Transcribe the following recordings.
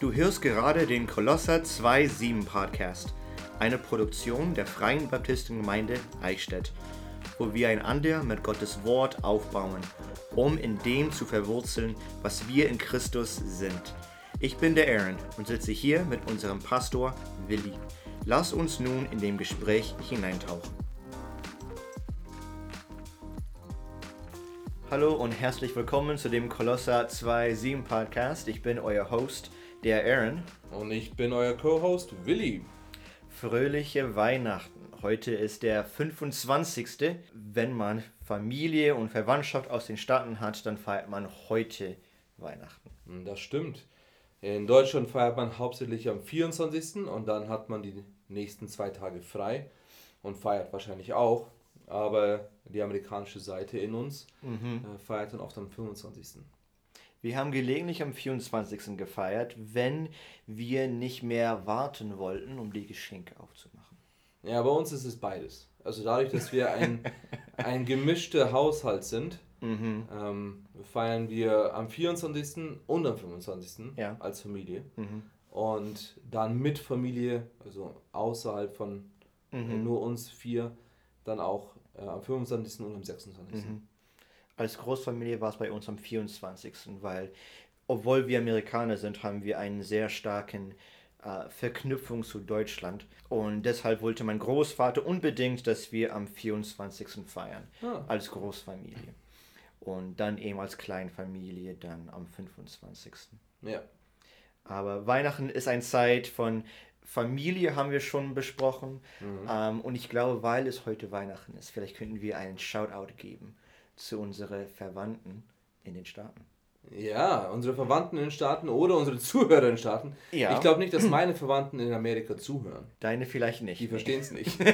Du hörst gerade den Kolosser 2.7 Podcast, eine Produktion der Freien Baptistengemeinde Eichstätt, wo wir einander mit Gottes Wort aufbauen, um in dem zu verwurzeln, was wir in Christus sind. Ich bin der Aaron und sitze hier mit unserem Pastor Willi. Lass uns nun in dem Gespräch hineintauchen. Hallo und herzlich willkommen zu dem Kolosser 2.7 Podcast. Ich bin euer Host, der Aaron. Und ich bin euer Co-Host Willi. Fröhliche Weihnachten. Heute ist der 25. Wenn man Familie und Verwandtschaft aus den Staaten hat, dann feiert man heute Weihnachten. Hm, das stimmt. In Deutschland feiert man hauptsächlich am 24. und dann hat man die nächsten zwei Tage frei und feiert wahrscheinlich auch. Aber die amerikanische Seite in uns Mhm. äh, feiert dann oft am 25. Wir haben gelegentlich am 24. gefeiert, wenn wir nicht mehr warten wollten, um die Geschenke aufzumachen. Ja, bei uns ist es beides. Also dadurch, dass wir ein, ein gemischter Haushalt sind, Mhm. ähm, feiern wir am 24. und am 25. Ja. als Familie. Mhm. Und dann mit Familie, also außerhalb von Mhm. nur uns vier, dann auch äh, am 25. und am 26. Mhm. Als Großfamilie war es bei uns am 24., weil, obwohl wir Amerikaner sind, haben wir einen sehr starken äh, Verknüpfung zu Deutschland. Und deshalb wollte mein Großvater unbedingt, dass wir am 24. feiern, Ah. als Großfamilie. Und dann eben als Kleinfamilie dann am 25. Ja. Aber Weihnachten ist eine Zeit von Familie, haben wir schon besprochen. Ähm, und ich glaube, weil es heute Weihnachten ist, vielleicht könnten wir einen Shoutout geben zu unseren Verwandten in den Staaten. ja, unsere Verwandten in den Staaten oder unsere Zuhörer in den Staaten. Ja. Ich glaube nicht, dass meine Verwandten in Amerika zuhören. Deine vielleicht nicht. Die verstehen es nicht.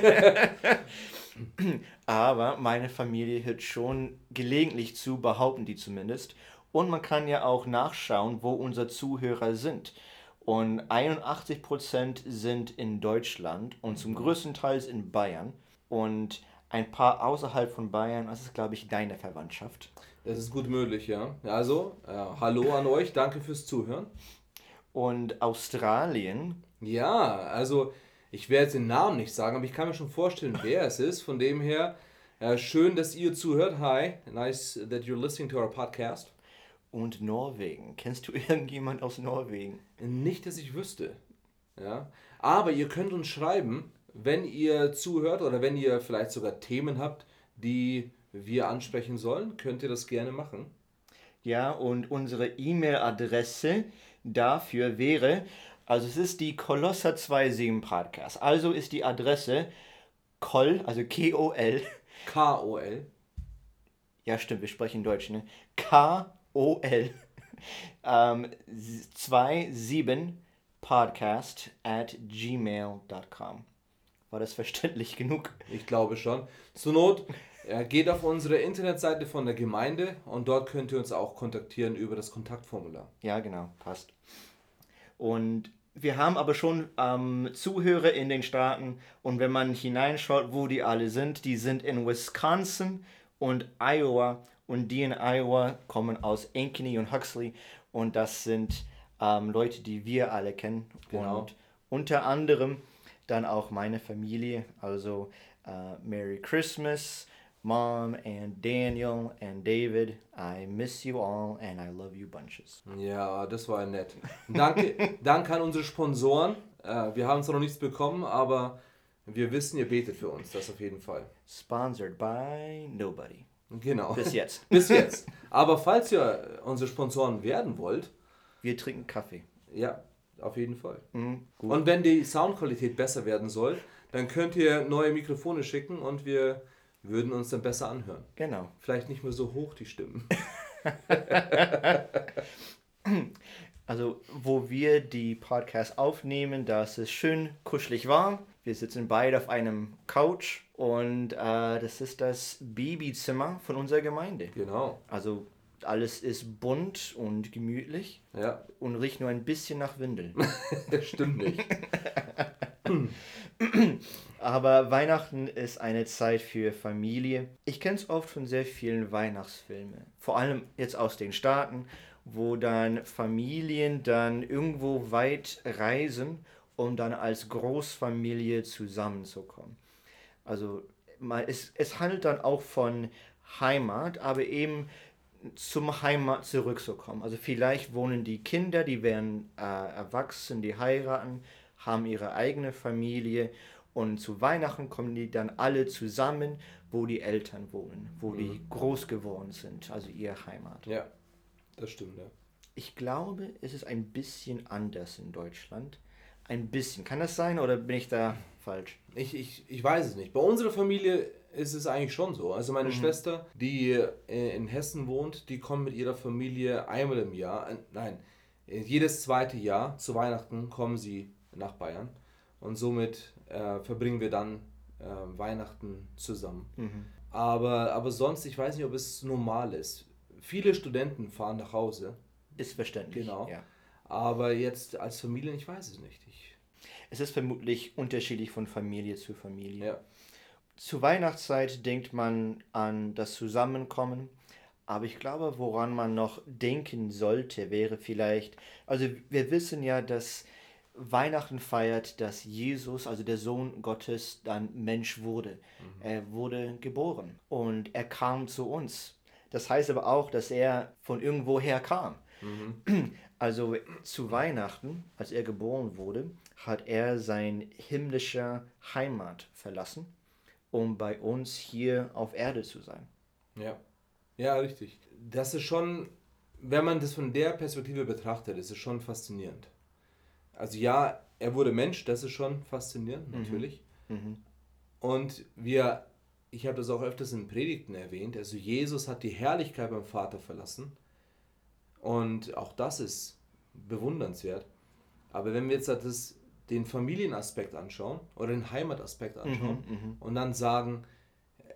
Aber meine Familie hört schon gelegentlich zu, behaupten die zumindest. Und man kann ja auch nachschauen, wo unsere Zuhörer sind. Und 81% sind in Deutschland und zum größten Teil in Bayern. Und ein paar außerhalb von Bayern, das ist, glaube ich, deine Verwandtschaft. Das ist gut möglich, ja. Also, äh, hallo an euch, danke fürs Zuhören. Und Australien, Ja, also ich werde jetzt den Namen nicht sagen, aber ich kann mir schon vorstellen, wer es ist. Von dem her, äh, schön, dass ihr zuhört. Hi, nice that you're listening to our podcast. und Norwegen. Kennst du irgendjemand aus Norwegen? Nicht, dass ich wüsste. Ja. Aber ihr könnt uns schreiben, wenn ihr zuhört oder wenn ihr vielleicht sogar Themen habt, die wir ansprechen sollen, könnt ihr das gerne machen. Ja, und unsere E-Mail-Adresse dafür wäre, also es ist die Kolosser 27 Podcast. Also ist die Adresse kol, also K-O-L, K-O-L. ja stimmt, wir sprechen Deutsch, ne? K-O-L, ähm, 27 podcast at gmail.com. War das verständlich genug? Ich glaube schon. Zur Not äh, geht auf unsere Internetseite von der Gemeinde und dort könnt ihr uns auch kontaktieren über das Kontaktformular. Ja, genau, passt. Und wir haben aber schon ähm, Zuhörer in den Staaten und wenn man hineinschaut, wo die alle sind, die sind in Wisconsin und Iowa und die in Iowa kommen aus Ankeny und Huxley und das sind ähm, Leute, die wir alle kennen Genau. und unter anderem dann auch meine Familie, also äh, Merry Christmas, Mom and Daniel and David. I miss you all and I love you bunches. Ja, das war nett. Danke, danke an unsere Sponsoren. Äh, wir haben zwar noch nichts bekommen, aber wir wissen, ihr betet für uns, das auf jeden Fall. Sponsored by nobody. Genau. Bis jetzt. Bis jetzt. Aber falls ihr unsere Sponsoren werden wollt, Wir trinken Kaffee. ja, auf jeden Fall. Mhm. Und wenn die Soundqualität besser werden soll, dann könnt ihr neue Mikrofone schicken und wir würden uns dann besser anhören. Genau. Vielleicht nicht mehr so hoch die Stimmen. Also, wo wir die Podcasts aufnehmen, da ist es schön kuschelig warm. Wir sitzen beide auf einem Couch und äh, das ist das Babyzimmer von unserer Gemeinde. Genau. Also, alles ist bunt und gemütlich Ja, und riecht nur ein bisschen nach Windeln. das stimmt nicht. Aber Weihnachten ist eine Zeit für Familie. Ich kenne es oft von sehr vielen Weihnachtsfilmen. Vor allem jetzt aus den Staaten. wo dann Familien dann irgendwo weit reisen, um dann als Großfamilie zusammenzukommen. Also es, es handelt dann auch von Heimat, aber eben zum Heimat zurückzukommen. Also vielleicht wohnen die Kinder, die werden äh, erwachsen, die heiraten, haben ihre eigene Familie und zu Weihnachten kommen die dann alle zusammen, wo die Eltern wohnen, wo mhm. die groß geworden sind, also ihre Heimat. Ja, das stimmt, ja. Ich glaube, es ist ein bisschen anders in Deutschland. Ein bisschen. Kann das sein oder bin ich da falsch? Ich, ich, ich weiß es nicht. Bei unserer Familie ist es eigentlich schon so. Also meine mhm. Schwester, die äh, in Hessen wohnt, die kommt mit ihrer Familie einmal im Jahr, äh, nein, jedes zweite Jahr zu Weihnachten kommen sie nach Bayern und somit äh, verbringen wir dann äh, Weihnachten zusammen. Mhm. Aber, aber sonst, ich weiß nicht, ob es normal ist. Viele Studenten fahren nach Hause. Ist verständlich. Genau. Ja. Aber jetzt als Familie, ich weiß es nicht. Ich es ist vermutlich unterschiedlich von Familie zu Familie. Ja. Zur Weihnachtszeit denkt man an das Zusammenkommen, aber ich glaube, woran man noch denken sollte, wäre vielleicht, also wir wissen ja, dass Weihnachten feiert, dass Jesus, also der Sohn Gottes, dann Mensch wurde. Mhm. Er wurde geboren und er kam zu uns. Das heißt aber auch, dass er von irgendwoher kam. Mhm. Also zu Weihnachten, als er geboren wurde, hat er sein himmlischer Heimat verlassen um bei uns hier auf Erde zu sein. Ja, ja, richtig. Das ist schon, wenn man das von der Perspektive betrachtet, ist es schon faszinierend. Also ja, er wurde Mensch, das ist schon faszinierend, mhm. natürlich. Mhm. Und wir, ich habe das auch öfters in Predigten erwähnt, also Jesus hat die Herrlichkeit beim Vater verlassen. Und auch das ist bewundernswert. Aber wenn wir jetzt das den Familienaspekt anschauen oder den Heimataspekt anschauen mhm, mhm, und dann sagen,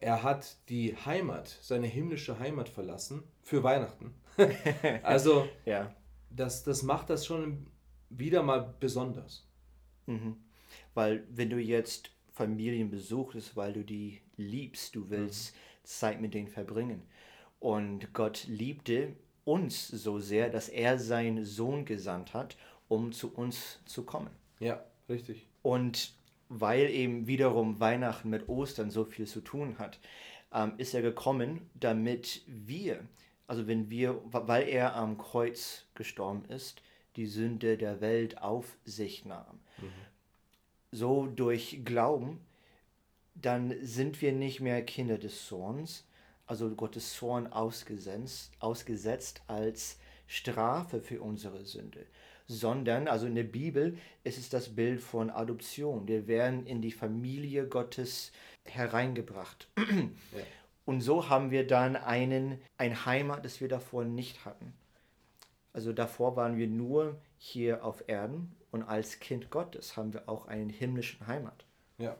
er hat die Heimat, seine himmlische Heimat verlassen für Weihnachten. also, ja. das, das macht das schon wieder mal besonders. Mhm. Weil, wenn du jetzt Familien besuchst, weil du die liebst, du willst mhm. Zeit mit denen verbringen. Und Gott liebte uns so sehr, dass er seinen Sohn gesandt hat, um zu uns zu kommen. Ja, richtig. Und weil eben wiederum Weihnachten mit Ostern so viel zu tun hat, ähm, ist er gekommen, damit wir, also wenn wir, weil er am Kreuz gestorben ist, die Sünde der Welt auf sich nahm. Mhm. So durch Glauben, dann sind wir nicht mehr Kinder des Zorns, also Gottes Zorn ausgesetzt, ausgesetzt als Strafe für unsere Sünde sondern, also in der Bibel ist es das Bild von Adoption. Wir werden in die Familie Gottes hereingebracht. Ja. Und so haben wir dann einen, ein Heimat, das wir davor nicht hatten. Also davor waren wir nur hier auf Erden und als Kind Gottes haben wir auch einen himmlischen Heimat. Ja.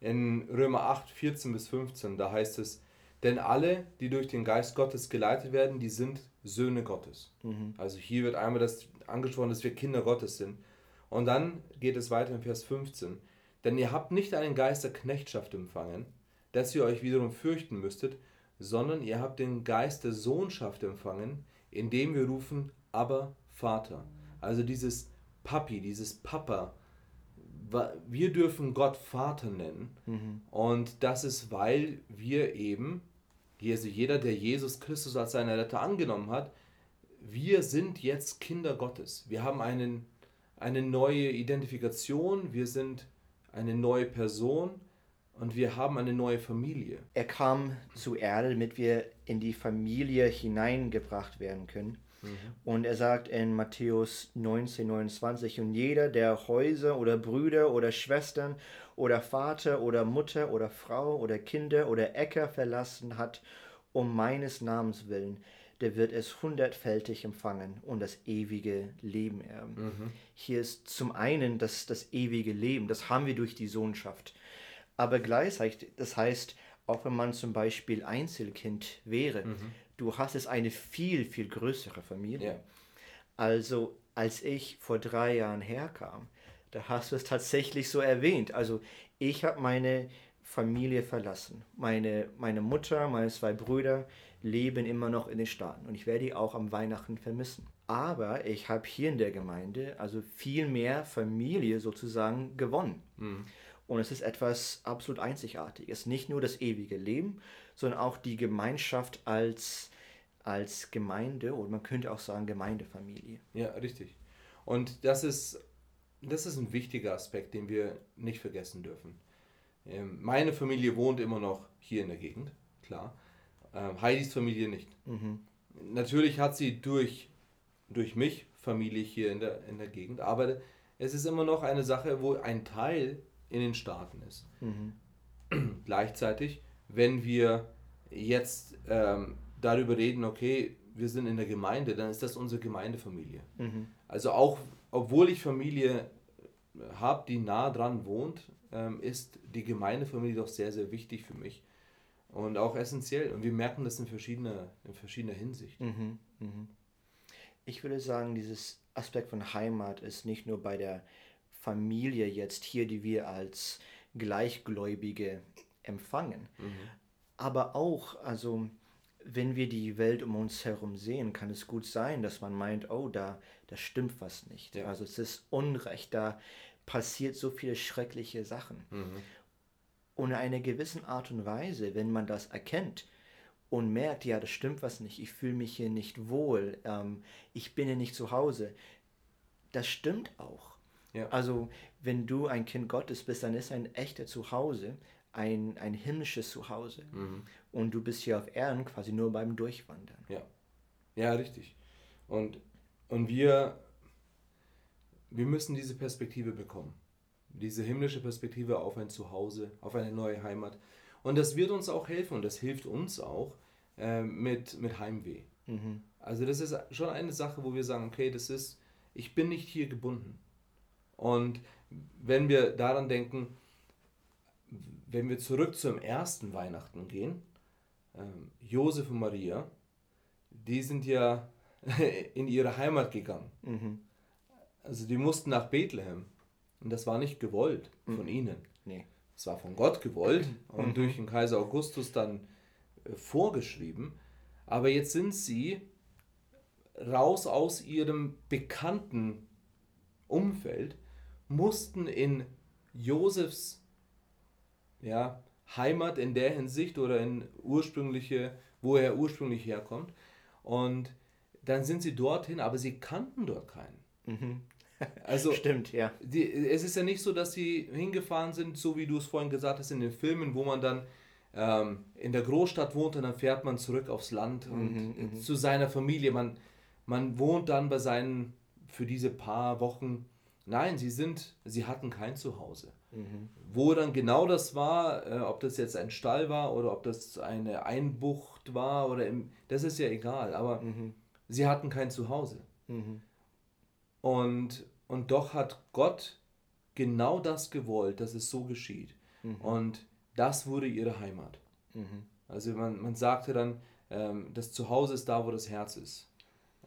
In Römer 8, 14 bis 15, da heißt es, denn alle, die durch den Geist Gottes geleitet werden, die sind Söhne Gottes. Mhm. Also hier wird einmal das angesprochen, dass wir Kinder Gottes sind. Und dann geht es weiter in Vers 15. Denn ihr habt nicht einen Geist der Knechtschaft empfangen, dass ihr euch wiederum fürchten müsstet, sondern ihr habt den Geist der Sohnschaft empfangen, indem wir rufen, aber Vater. Also dieses Papi, dieses Papa. Wir dürfen Gott Vater nennen. Mhm. Und das ist, weil wir eben, also jeder, der Jesus Christus als seinen Retter angenommen hat, wir sind jetzt Kinder Gottes. Wir haben einen, eine neue Identifikation, wir sind eine neue Person und wir haben eine neue Familie. Er kam zu Erde, damit wir in die Familie hineingebracht werden können. Mhm. Und er sagt in Matthäus 19, 29, und jeder, der Häuser oder Brüder oder Schwestern oder Vater oder Mutter oder Frau oder Kinder oder Äcker verlassen hat, um meines Namens willen, der wird es hundertfältig empfangen und das ewige Leben erben. Mhm. Hier ist zum einen das, das ewige Leben, das haben wir durch die Sohnschaft. Aber gleichzeitig, das heißt, auch wenn man zum Beispiel Einzelkind wäre, mhm. du hast es eine viel, viel größere Familie. Ja. Also als ich vor drei Jahren herkam, da hast du es tatsächlich so erwähnt. Also ich habe meine Familie verlassen. Meine, meine Mutter, meine zwei Brüder leben immer noch in den Staaten und ich werde die auch am Weihnachten vermissen. Aber ich habe hier in der Gemeinde also viel mehr Familie sozusagen gewonnen. Mhm. Und es ist etwas absolut Einzigartiges. Nicht nur das ewige Leben, sondern auch die Gemeinschaft als, als Gemeinde oder man könnte auch sagen Gemeindefamilie. Ja, richtig. Und das ist, das ist ein wichtiger Aspekt, den wir nicht vergessen dürfen. Ähm, meine Familie wohnt immer noch hier in der Gegend, klar. Ähm, Heidis Familie nicht. Mhm. Natürlich hat sie durch, durch mich Familie hier in der, in der Gegend, aber es ist immer noch eine Sache, wo ein Teil in den Staaten ist. Mhm. Gleichzeitig, wenn wir jetzt ähm, darüber reden, okay, wir sind in der Gemeinde, dann ist das unsere Gemeindefamilie. Mhm. Also auch, obwohl ich Familie habe, die nah dran wohnt, ähm, ist die Gemeindefamilie doch sehr, sehr wichtig für mich. Und auch essentiell. Und wir merken das in verschiedener, in verschiedener Hinsicht. Mhm. Mhm. Ich würde sagen, dieses Aspekt von Heimat ist nicht nur bei der Familie jetzt hier, die wir als Gleichgläubige empfangen, Mhm. aber auch, also wenn wir die Welt um uns herum sehen, kann es gut sein, dass man meint, oh, da, da stimmt was nicht. Ja. Also es ist Unrecht, da passiert so viele schreckliche Sachen. Mhm. Und in einer gewissen Art und Weise, wenn man das erkennt und merkt, ja, das stimmt was nicht, ich fühle mich hier nicht wohl, ähm, ich bin hier nicht zu Hause, das stimmt auch. Ja. Also, wenn du ein Kind Gottes bist, dann ist ein echter Zuhause ein, ein himmlisches Zuhause. Mhm. Und du bist hier auf Erden quasi nur beim Durchwandern. Ja. Ja, richtig. Und, und wir, wir müssen diese Perspektive bekommen. Diese himmlische Perspektive auf ein Zuhause, auf eine neue Heimat. Und das wird uns auch helfen und das hilft uns auch äh, mit, mit Heimweh. Mhm. Also das ist schon eine Sache, wo wir sagen, okay, das ist, ich bin nicht hier gebunden. Und wenn wir daran denken, wenn wir zurück zum ersten Weihnachten gehen, ähm, Josef und Maria, die sind ja in ihre Heimat gegangen. Mhm. Also die mussten nach Bethlehem. Und das war nicht gewollt von ihnen. Nee. Es war von Gott gewollt und Mhm. durch den Kaiser Augustus dann äh, vorgeschrieben. Aber jetzt sind sie raus aus ihrem bekannten Umfeld, mussten in Josefs ja, Heimat in der Hinsicht oder in ursprüngliche, wo er ursprünglich herkommt. Und dann sind sie dorthin, aber sie kannten dort keinen. Mhm. Also Stimmt, ja. die, es ist ja nicht so, dass sie hingefahren sind, so wie du es vorhin gesagt hast in den Filmen, wo man dann ähm, in der Großstadt wohnt und dann fährt man zurück aufs Land und Mhm, mhm. zu seiner Familie. Man, man wohnt dann bei seinen, für diese paar Wochen. Nein, sie sind, sie hatten kein Zuhause. Mhm. Wo dann genau das war, äh, ob das jetzt ein Stall war oder ob das eine Einbucht war oder im, das ist ja egal, aber Mhm. sie hatten kein Zuhause. Mhm. Und, und doch hat Gott genau das gewollt, dass es so geschieht. Mhm. Und das wurde ihre Heimat. Mhm. Also man, man sagte dann, ähm, das Zuhause ist da, wo das Herz ist.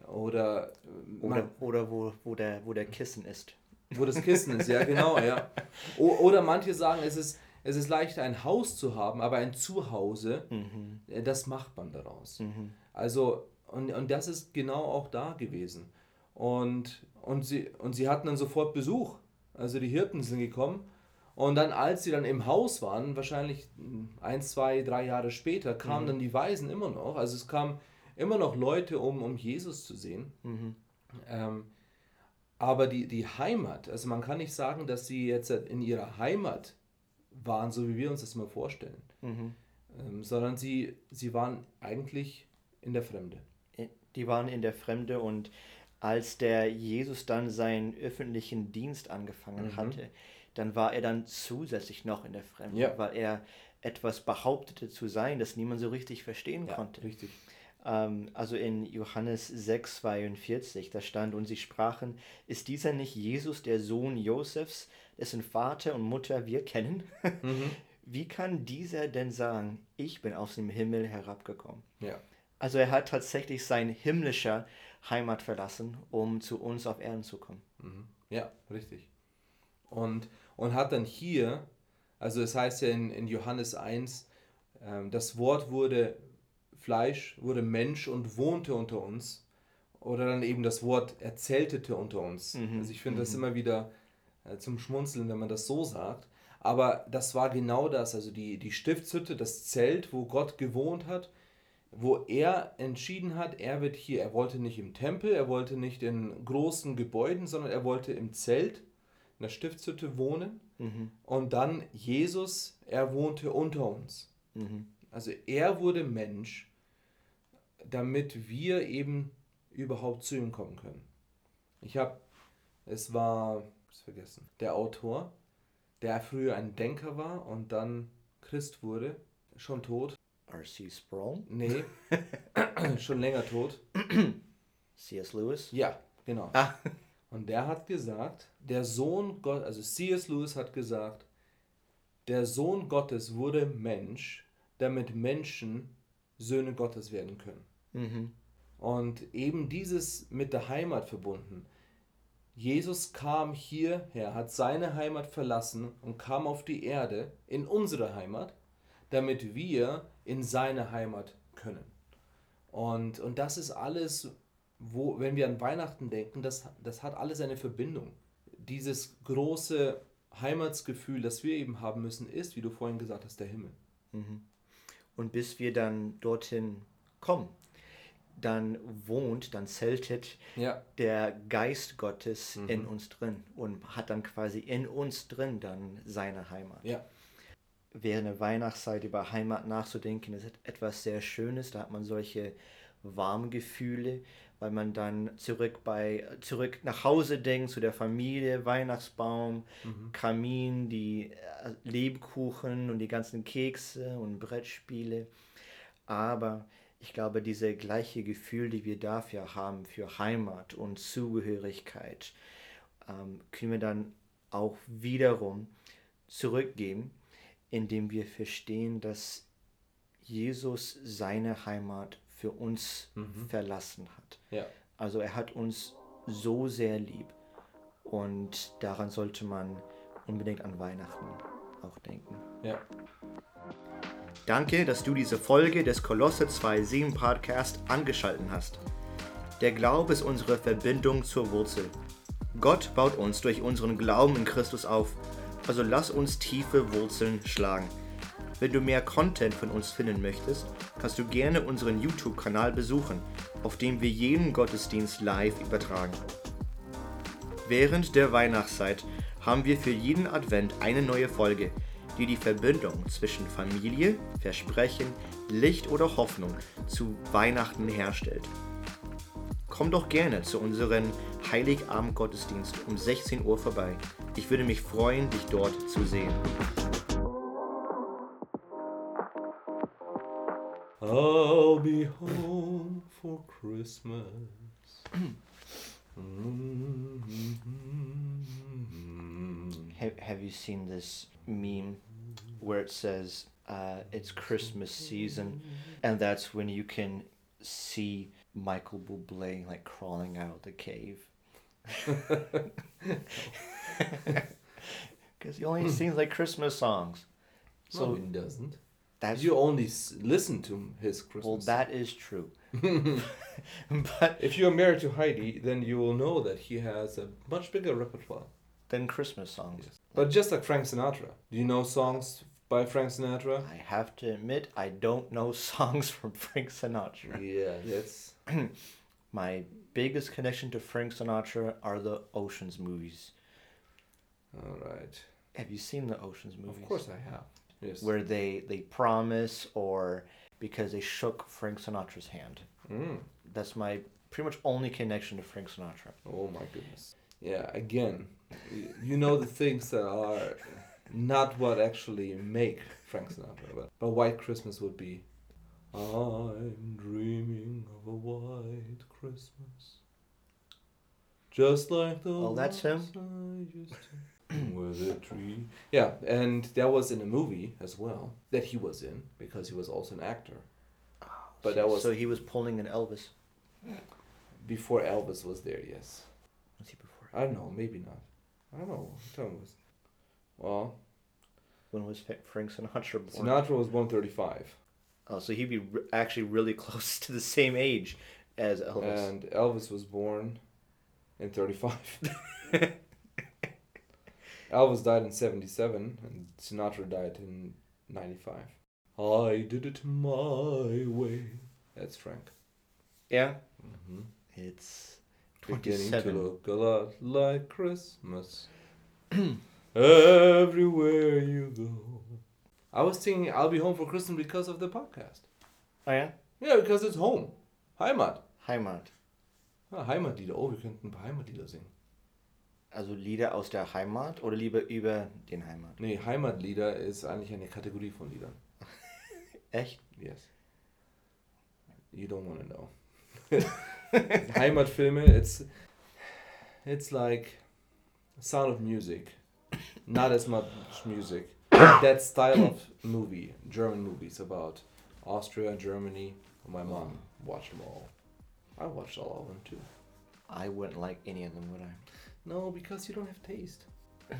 Oder, äh, man, Oder, oder wo, wo, der, wo der Kissen ist. wo das Kissen ist, ja genau, ja. O, oder manche sagen, es ist, es ist leichter ein Haus zu haben, aber ein Zuhause, Mhm. äh, das macht man daraus. Mhm. Also, und, und das ist genau auch da gewesen. Und, und, sie, und sie hatten dann sofort Besuch. Also die Hirten sind gekommen. Und dann, als sie dann im Haus waren, wahrscheinlich ein, zwei, drei Jahre später, kamen Mhm. dann die Weisen immer noch. Also es kamen immer noch Leute, um, um Jesus zu sehen. Mhm. Ähm, aber die, die Heimat, also man kann nicht sagen, dass sie jetzt in ihrer Heimat waren, so wie wir uns das mal vorstellen, Mhm. ähm, sondern sie, sie waren eigentlich in der Fremde. Die waren in der Fremde und als der Jesus dann seinen öffentlichen Dienst angefangen Mhm. hatte, dann war er dann zusätzlich noch in der Fremde, Ja. weil er etwas behauptete zu sein, das niemand so richtig verstehen konnte. richtig. Ähm, also in Johannes 6, 42, da stand, und sie sprachen, ist dieser nicht Jesus, der Sohn Josefs, dessen Vater und Mutter wir kennen? Mhm. Wie kann dieser denn sagen, ich bin aus dem Himmel herabgekommen? Ja. Also er hat tatsächlich sein himmlischer Heimat verlassen, um zu uns auf Erden zu kommen. Mhm. Ja, richtig. Und, und hat dann hier Also es heißt ja in, in Johannes 1, ähm, das Wort wurde Fleisch, wurde Mensch und wohnte unter uns. Oder dann eben das Wort erzeltete unter uns. Mhm. Also ich finde das Mhm. immer wieder äh, zum Schmunzeln, wenn man das so sagt. Aber das war genau das, also die, die Stiftshütte, das Zelt, wo Gott gewohnt hat, wo er entschieden hat, er wird hier, er wollte nicht im Tempel, er wollte nicht in großen Gebäuden, sondern er wollte im Zelt, in der Stiftshütte wohnen. Mhm. Und dann Jesus, er wohnte unter uns. Mhm. Also er wurde Mensch, damit wir eben überhaupt zu ihm kommen können. Ich habe, es war, ich vergessen, der Autor, der früher ein Denker war und dann Christ wurde, schon tot. R.C. Sproul, Nee, schon länger tot. C.S. Lewis. Ja, genau. Ah. Und der hat gesagt, der Sohn Gott, also C.S. Lewis hat gesagt, der Sohn Gottes wurde Mensch, damit Menschen Söhne Gottes werden können. Mhm. Und eben dieses mit der Heimat verbunden. Jesus kam hierher, hat seine Heimat verlassen und kam auf die Erde, in unsere Heimat, damit wir in seine Heimat können. Und, und das ist alles, wo, wenn wir an Weihnachten denken, das, das hat alles eine Verbindung. Dieses große Heimatsgefühl, das wir eben haben müssen, ist, wie du vorhin gesagt hast, der Himmel. Mhm. Und bis wir dann dorthin kommen, dann wohnt, dann zeltet Ja. der Geist Gottes Mhm. in uns drin und hat dann quasi in uns drin dann seine Heimat. Ja. Während der Weihnachtszeit über Heimat nachzudenken, ist etwas sehr Schönes. Da hat man solche warmen Gefühle, weil man dann zurück bei zurück nach Hause denkt zu der Familie, Weihnachtsbaum, Mhm. Kamin, die äh, Lebkuchen und die ganzen Kekse und Brettspiele. Aber ich glaube, diese gleiche Gefühl, die wir dafür haben, für Heimat und Zugehörigkeit, ähm, können wir dann auch wiederum zurückgeben, indem wir verstehen, dass Jesus seine Heimat für uns Mhm. verlassen hat. Ja. Also er hat uns so sehr lieb und daran sollte man unbedingt an Weihnachten auch denken. Ja. Danke, dass du diese Folge des Kolosse 2.7 Podcast angeschaltet hast. Der Glaube ist unsere Verbindung zur Wurzel. Gott baut uns durch unseren Glauben in Christus auf, also lass uns tiefe Wurzeln schlagen. Wenn du mehr Content von uns finden möchtest, kannst du gerne unseren YouTube-Kanal besuchen, auf dem wir jeden Gottesdienst live übertragen. Während der Weihnachtszeit haben wir für jeden Advent eine neue Folge, die die Verbindung zwischen Familie, Versprechen, Licht oder Hoffnung zu Weihnachten herstellt. Komm doch gerne zu unserem Heiligabend-Gottesdienst um 16 Uhr vorbei. Ich würde mich freuen, dich dort zu sehen. I'll be home for Christmas. Have, have you seen this meme where it says uh, it's Christmas season, and that's when you can see Michael Bublé like crawling out the cave? Because he only sings like Christmas songs. So So he doesn't. that's You only s- listen to his Christmas. well, that is true. but if you're married to Heidi, then you will know that he has a much bigger repertoire. than Christmas songs. But just like Frank Sinatra. Do you know songs by Frank Sinatra? I have to admit, I don't know songs from Frank Sinatra. Yeah, that's My biggest connection to Frank Sinatra are the Oceans movies. all right. Have you seen the Oceans movies? Of course I have. Yes. Where they they promise or because they shook Frank Sinatra's hand. Mm. That's my pretty much only connection to Frank Sinatra. Oh my goodness. Yeah, again, you know the things that are not what actually make Frank Sinatra, but, but White Christmas would be I'm dreaming of a white Christmas. Just like the Oh, that's him? with a tree. Yeah, and that was in a movie as well that he was in because he was also an actor. Oh, but that was so he was pulling an Elvis. before Elvis was there, yes. Was he before? I don't know, maybe not. I don't know. What was Well, When was Frank Sinatra born? Sinatra was 135. Oh, so he'd be re- actually really close to the same age as Elvis. And Elvis was born in 35. Elvis died in 77, and Sinatra died in 95. I did it my way. That's Frank. Yeah. Mm-hmm. It's 27. beginning to look a lot like Christmas. Everywhere you go. I was thinking I'll be home for Christmas because of the podcast. Oh ja? Ja, because it's home. Heimat. Heimat. Ah, Heimatlieder. Oh, wir könnten ein paar Heimatlieder singen. Also Lieder aus der Heimat oder lieber über den Heimat? Nee, Heimatlieder ist eigentlich eine Kategorie von Liedern. Echt? Yes. You don't want to know. Heimatfilme, it's it's like Sound of Music. Not as much music. That style of movie, German movies about Austria, Germany. My mom watched them all. I watched all of them too. I wouldn't like any of them, would I? No, because you don't have taste.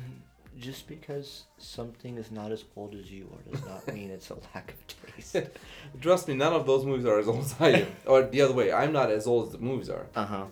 Just because something is not as old as you are does not mean it's a lack of taste. Trust me, none of those movies are as old as I am. Or the other way, I'm not as old as the movies are. Uh huh.